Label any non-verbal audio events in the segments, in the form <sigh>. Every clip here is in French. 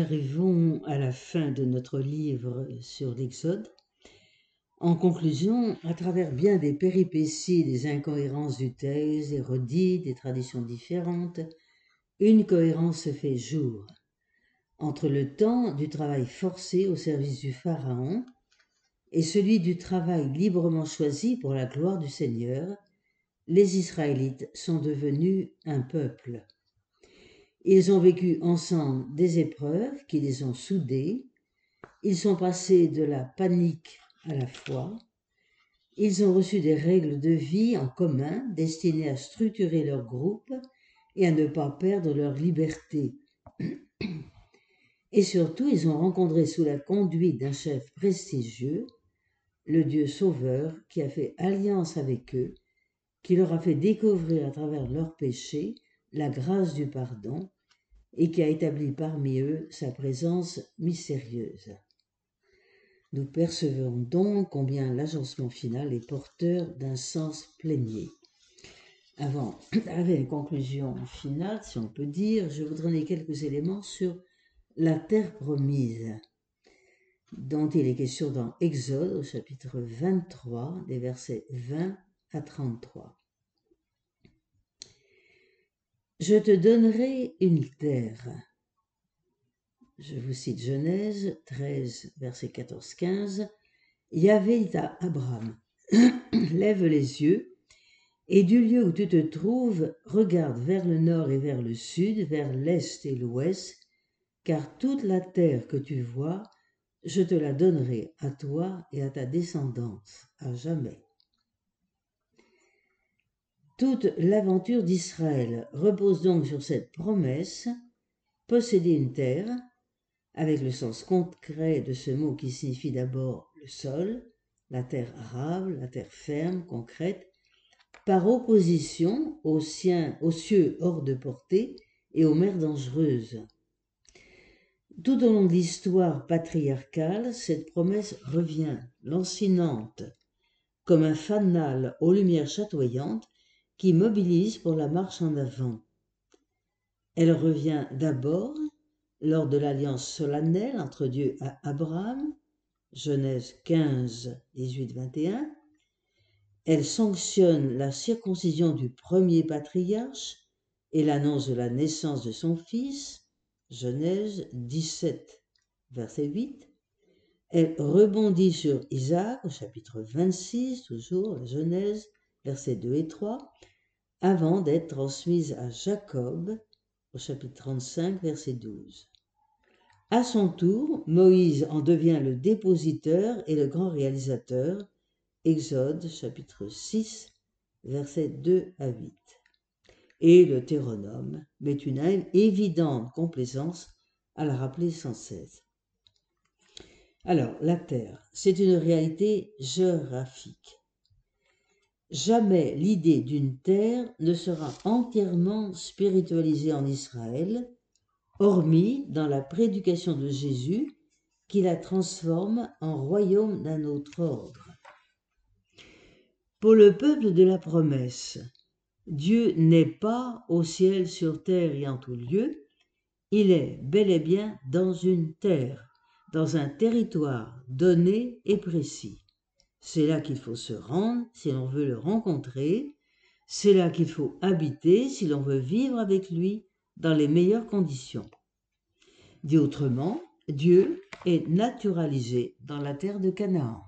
arrivons à la fin de notre livre sur l'Exode. En conclusion, à travers bien des péripéties, des incohérences du texte, des redits, des traditions différentes, une cohérence se fait jour entre le temps du travail forcé au service du Pharaon et celui du travail librement choisi pour la gloire du Seigneur, les Israélites sont devenus un peuple. Ils ont vécu ensemble des épreuves qui les ont soudés, ils sont passés de la panique à la foi, ils ont reçu des règles de vie en commun destinées à structurer leur groupe et à ne pas perdre leur liberté. Et surtout, ils ont rencontré sous la conduite d'un chef prestigieux le Dieu sauveur qui a fait alliance avec eux, qui leur a fait découvrir à travers leurs péchés la grâce du pardon et qui a établi parmi eux sa présence mystérieuse. Nous percevons donc combien l'agencement final est porteur d'un sens plénier. Avant <clears throat> d'arriver une conclusion finale, si on peut dire, je voudrais donner quelques éléments sur la terre promise dont il est question dans Exode au chapitre 23 des versets 20 à 33. Je te donnerai une terre. Je vous cite Genèse 13, verset 14-15. Yahvé Abraham, <clears throat> lève les yeux, et du lieu où tu te trouves, regarde vers le nord et vers le sud, vers l'est et l'ouest, car toute la terre que tu vois, je te la donnerai à toi et à ta descendance à jamais. Toute l'aventure d'Israël repose donc sur cette promesse, posséder une terre, avec le sens concret de ce mot qui signifie d'abord le sol, la terre arabe, la terre ferme, concrète, par opposition aux, aux cieux hors de portée et aux mers dangereuses. Tout au long de l'histoire patriarcale, cette promesse revient, lancinante, comme un fanal aux lumières chatoyantes qui mobilise pour la marche en avant. Elle revient d'abord lors de l'alliance solennelle entre Dieu et Abraham, Genèse 15, 18, 21. Elle sanctionne la circoncision du premier patriarche et l'annonce de la naissance de son fils, Genèse 17, verset 8. Elle rebondit sur Isaac au chapitre 26, toujours la Genèse, versets 2 et 3, avant d'être transmise à Jacob au chapitre 35, verset 12. À son tour, Moïse en devient le dépositeur et le grand réalisateur. Exode chapitre 6, versets 2 à 8 et le théronome met une évidente complaisance à la rappeler sans cesse. Alors, la Terre, c'est une réalité géographique. Jamais l'idée d'une terre ne sera entièrement spiritualisée en Israël, hormis dans la prédication de Jésus qui la transforme en royaume d'un autre ordre. Pour le peuple de la promesse, Dieu n'est pas au ciel, sur terre et en tout lieu, il est bel et bien dans une terre, dans un territoire donné et précis. C'est là qu'il faut se rendre si l'on veut le rencontrer, c'est là qu'il faut habiter si l'on veut vivre avec lui dans les meilleures conditions. Dit autrement, Dieu est naturalisé dans la terre de Canaan.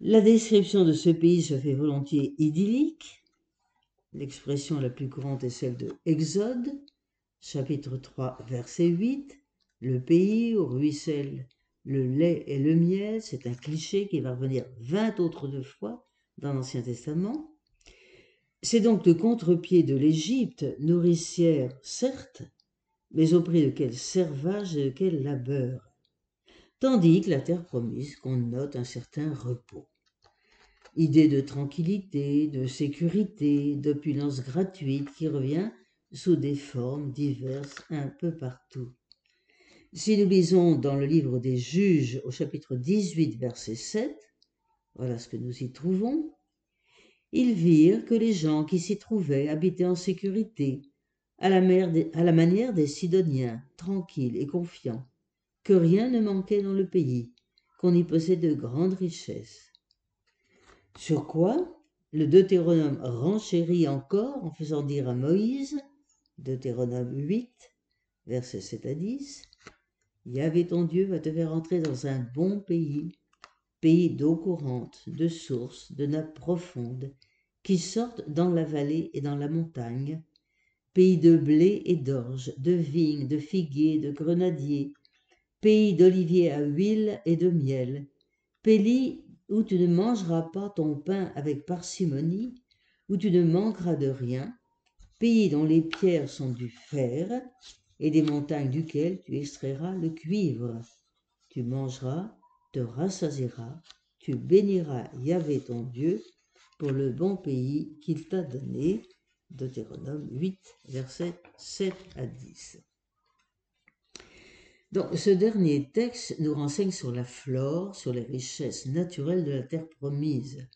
La description de ce pays se fait volontiers idyllique. L'expression la plus courante est celle de Exode, chapitre 3, verset 8. Le pays où ruisselle le lait et le miel, c'est un cliché qui va revenir vingt autres fois dans l'Ancien Testament. C'est donc le contre-pied de l'Égypte, nourricière certes, mais au prix de quel servage et de quel labeur tandis que la terre promise qu'on note un certain repos. Idée de tranquillité, de sécurité, d'opulence gratuite qui revient sous des formes diverses un peu partout. Si nous lisons dans le livre des juges au chapitre 18 verset 7, voilà ce que nous y trouvons, ils virent que les gens qui s'y trouvaient habitaient en sécurité, à la, manière des Sidoniens, tranquilles et confiants, que rien ne manquait dans le pays, qu'on y possédait de grandes richesses. Sur quoi le Deutéronome renchérit encore en faisant dire à Moïse, Deutéronome 8, versets 7 à 10, Yahvé ton Dieu va te faire entrer dans un bon pays, pays d'eau courante, de sources, de nappes profondes, qui sortent dans la vallée et dans la montagne, pays de blé et d'orge, de vignes, de figuiers, de grenadiers, pays d'oliviers à huile et de miel, pays où tu ne mangeras pas ton pain avec parcimonie, où tu ne manqueras de rien, pays dont les pierres sont du fer, et des montagnes duquel tu extrairas le cuivre. Tu mangeras, te rassasieras, tu béniras Yahvé ton Dieu pour le bon pays qu'il t'a donné. Deutéronome 8, versets 7 à 10. Donc, ce dernier texte nous renseigne sur la flore, sur les richesses naturelles de la terre promise.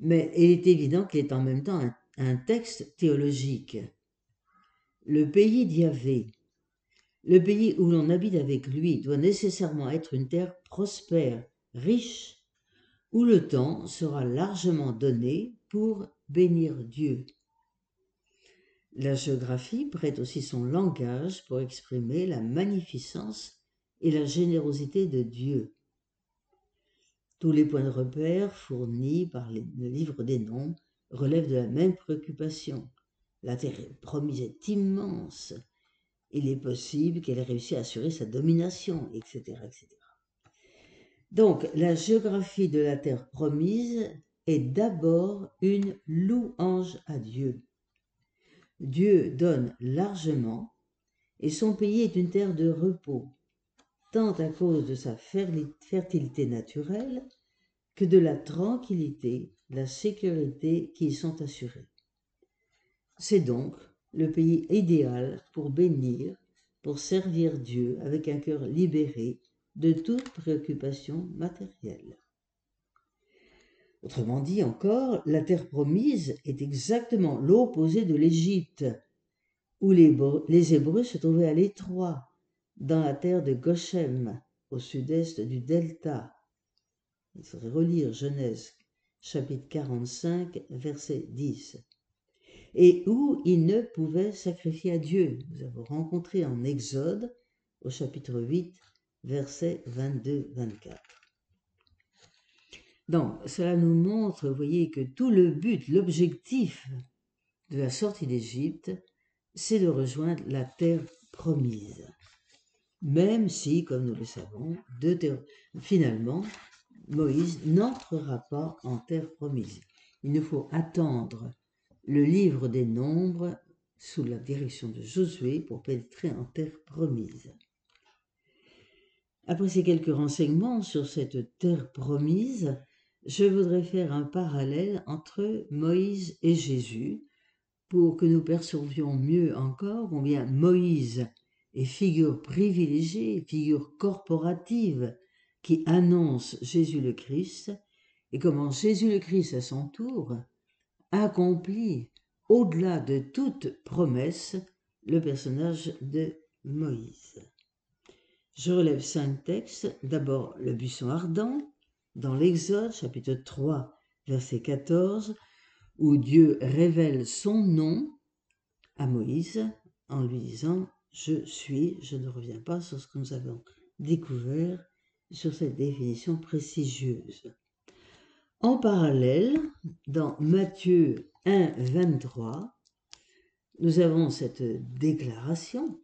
Mais il est évident qu'il est en même temps un, un texte théologique. Le pays d'Yahvé, le pays où l'on habite avec lui, doit nécessairement être une terre prospère, riche, où le temps sera largement donné pour bénir Dieu. La géographie prête aussi son langage pour exprimer la magnificence et la générosité de Dieu. Tous les points de repère fournis par le livre des noms relèvent de la même préoccupation. La terre promise est immense. Il est possible qu'elle ait réussi à assurer sa domination, etc., etc. Donc, la géographie de la terre promise est d'abord une louange à Dieu. Dieu donne largement, et son pays est une terre de repos, tant à cause de sa fertilité naturelle que de la tranquillité, la sécurité qui y sont assurées. C'est donc le pays idéal pour bénir, pour servir Dieu avec un cœur libéré de toute préoccupation matérielle. Autrement dit encore, la terre promise est exactement l'opposé de l'Égypte, où les, Hébreux se trouvaient à l'étroit, dans la terre de Goshem, au sud-est du delta. Il faudrait relire Genèse chapitre 45, verset 10. Et où ils ne pouvaient sacrifier à Dieu. Nous avons rencontré en Exode, au chapitre 8, verset 22-24. Donc, cela nous montre, vous voyez, que tout le but, l'objectif de la sortie d'Égypte, c'est de rejoindre la terre promise. Même si, comme nous le savons, finalement, Moïse n'entrera pas en terre promise. Il nous faut attendre le livre des nombres sous la direction de Josué pour pénétrer en terre promise. Après ces quelques renseignements sur cette terre promise, je voudrais faire un parallèle entre Moïse et Jésus pour que nous percevions mieux encore combien Moïse est figure privilégiée, figure corporative qui annonce Jésus le Christ et comment Jésus le Christ à son tour accomplit au-delà de toute promesse le personnage de Moïse. Je relève cinq textes, d'abord le buisson ardent, dans l'Exode chapitre 3 verset 14 où Dieu révèle son nom à Moïse en lui disant je suis, je ne reviens pas sur ce que nous avons découvert sur cette définition prestigieuse. En parallèle, dans Matthieu 1, 23, nous avons cette déclaration.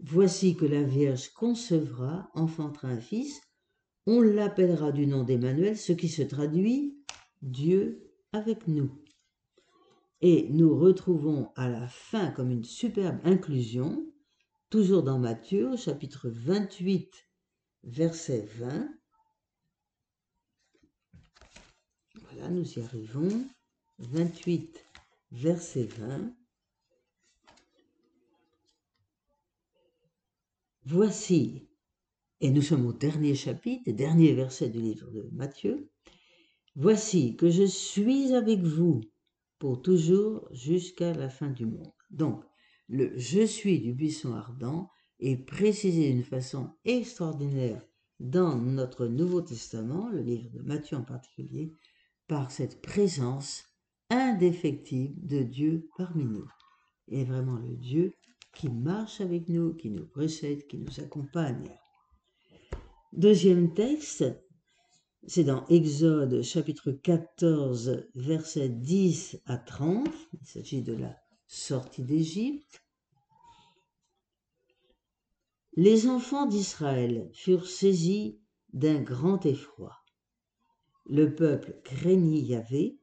Voici que la Vierge concevra, enfantera un fils, on l'appellera du nom d'Emmanuel, ce qui se traduit Dieu avec nous. Et nous retrouvons à la fin comme une superbe inclusion, toujours dans Matthieu, chapitre 28, verset 20. Voilà, nous y arrivons. 28, verset 20. Voici, et nous sommes au dernier chapitre, dernier verset du livre de Matthieu. Voici que je suis avec vous pour toujours jusqu'à la fin du monde. Donc, le je suis du buisson ardent est précisé d'une façon extraordinaire dans notre Nouveau Testament, le livre de Matthieu en particulier, par cette présence indéfectible de Dieu parmi nous. Et vraiment le Dieu qui marche avec nous, qui nous précède, qui nous accompagne. Deuxième texte, c'est dans Exode chapitre 14, versets 10 à 30. Il s'agit de la sortie d'Égypte. Les enfants d'Israël furent saisis d'un grand effroi. Le peuple craignit Yahvé,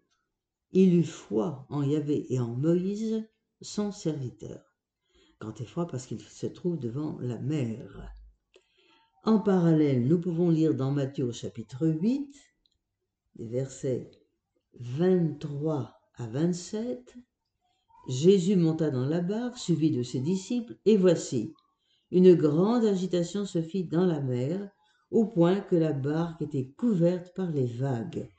il eut foi en Yahvé et en Moïse, son serviteur. Grand effroi parce qu'il se trouve devant la mer. En parallèle, nous pouvons lire dans Matthieu chapitre 8, les versets 23 à 27, Jésus monta dans la barque, suivi de ses disciples, et voici, une grande agitation se fit dans la mer, au point que la barque était couverte par les vagues.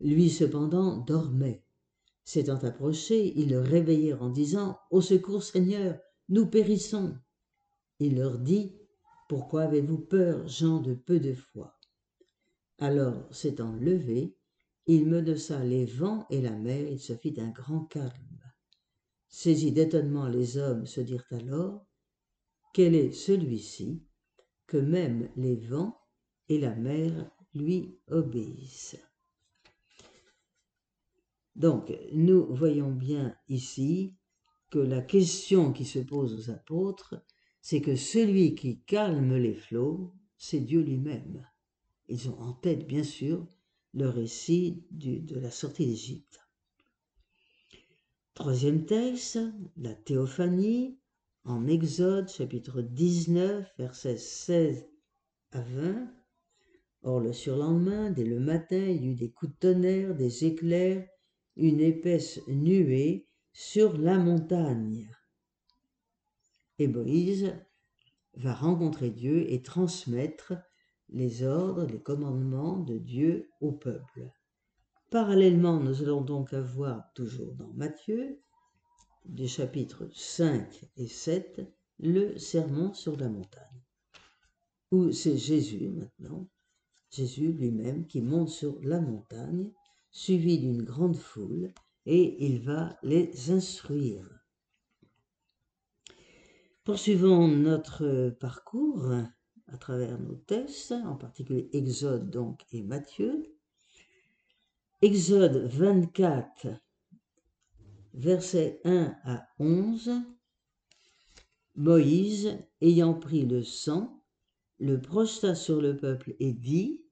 Lui cependant dormait. S'étant approchés, ils le réveillèrent en disant Au secours, Seigneur, nous périssons. Il leur dit Pourquoi avez-vous peur, gens de peu de foi? Alors, s'étant levé, il menaça les vents et la mer, il se fit un grand calme. Saisis d'étonnement, les hommes se dirent alors Quel est celui-ci? Que même les vents et la mer lui obéissent Donc, nous voyons bien ici que la question qui se pose aux apôtres, c'est que celui qui calme les flots, c'est Dieu lui-même. Ils ont en tête, bien sûr, le récit de la sortie d'Égypte. Troisième texte, la théophanie, en Exode chapitre 19, versets 16 à 20. Or le surlendemain, dès le matin, il y eut des coups de tonnerre, des éclairs, une épaisse nuée sur la montagne. Et Moïse va rencontrer Dieu et transmettre les ordres, les commandements de Dieu au peuple. Parallèlement, nous allons donc avoir, toujours dans Matthieu, des chapitres 5 et 7, le sermon sur la montagne, où c'est Jésus maintenant, Jésus lui-même qui monte sur la montagne, suivi d'une grande foule, et il va les instruire. Poursuivons notre parcours à travers nos tests, en particulier Exode donc et Matthieu. Exode 24, versets 1 à 11. Moïse, ayant pris le sang, le projeta sur le peuple et dit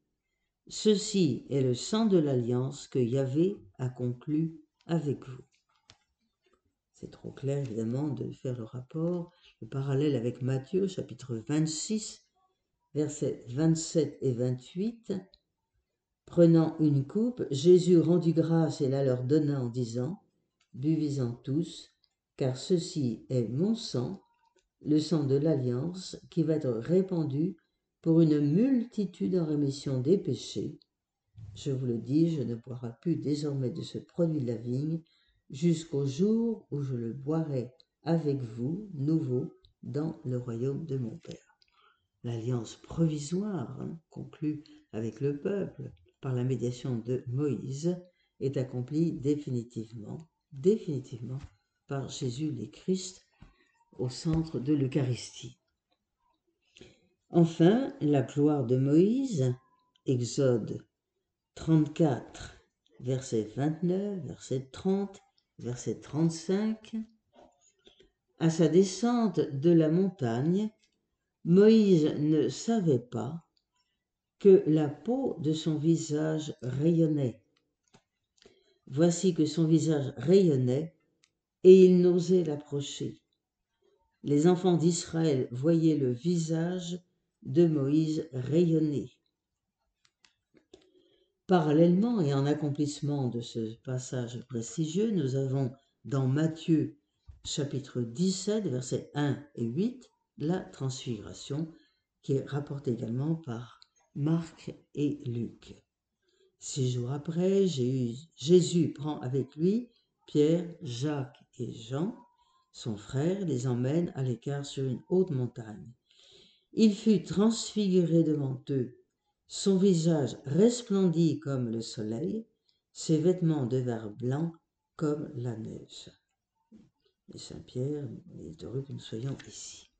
Ceci est le sang de l'alliance que Yahvé a conclu avec vous. C'est trop clair évidemment de faire le rapport, le parallèle avec Matthieu chapitre 26, versets 27 et 28. Prenant une coupe, Jésus rendit grâce et la leur donna en disant Buvez-en tous, car ceci est mon sang, le sang de l'alliance, qui va être répandu pour une multitude en rémission des péchés. Je vous le dis, je ne boirai plus désormais de ce produit de la vigne jusqu'au jour où je le boirai avec vous, nouveau, dans le royaume de mon Père. L'alliance provisoire hein, conclue avec le peuple par la médiation de Moïse est accomplie définitivement, définitivement par Jésus le Christ au centre de l'Eucharistie. Enfin, la gloire de Moïse, Exode 34, verset 29, verset 30, verset 35. À sa descente de la montagne, Moïse ne savait pas que la peau de son visage rayonnait. Voici que son visage rayonnait et il n'osait l'approcher. Les enfants d'Israël voyaient le visage de Moïse rayonner. Parallèlement et en accomplissement de ce passage prestigieux, nous avons dans Matthieu chapitre 17, versets 1 et 8, la transfiguration qui est rapportée également par Marc et Luc. Six jours après, Jésus prend avec lui Pierre, Jacques et Jean, Son frère les emmène à l'écart sur une haute montagne. Il fut transfiguré devant eux. Son visage resplendit comme le soleil, ses vêtements devinrent blancs comme la neige. Et Saint-Pierre est heureux que nous soyons ici.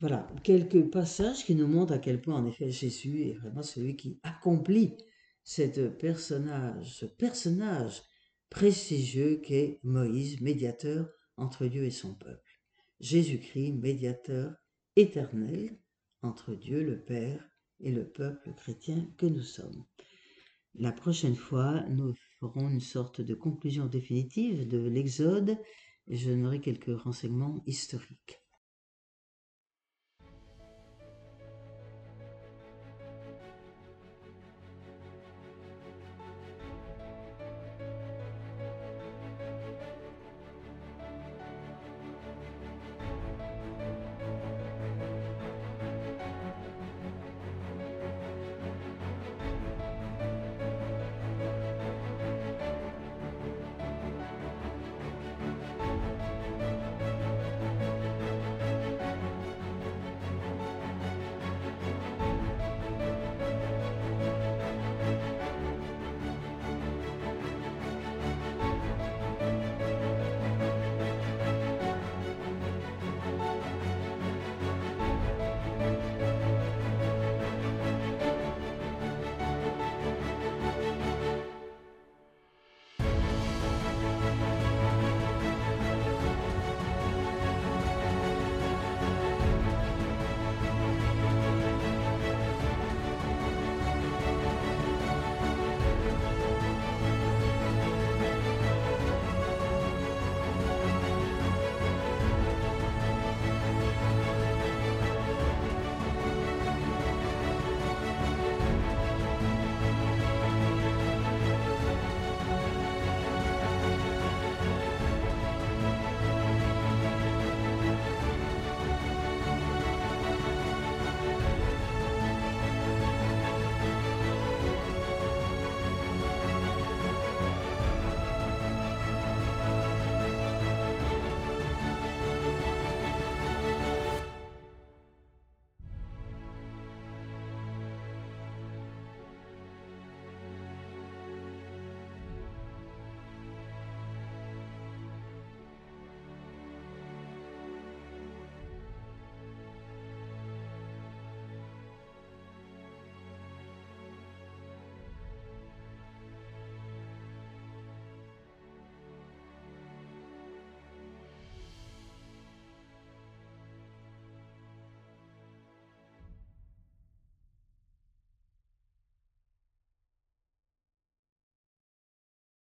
Voilà, quelques passages qui nous montrent à quel point, en effet, Jésus est vraiment celui qui accomplit cette personnage, ce personnage prestigieux qu'est Moïse, médiateur entre Dieu et son peuple. Jésus-Christ, médiateur éternel entre Dieu le Père et le peuple chrétien que nous sommes. La prochaine fois, nous ferons une sorte de conclusion définitive de l'Exode et je donnerai quelques renseignements historiques.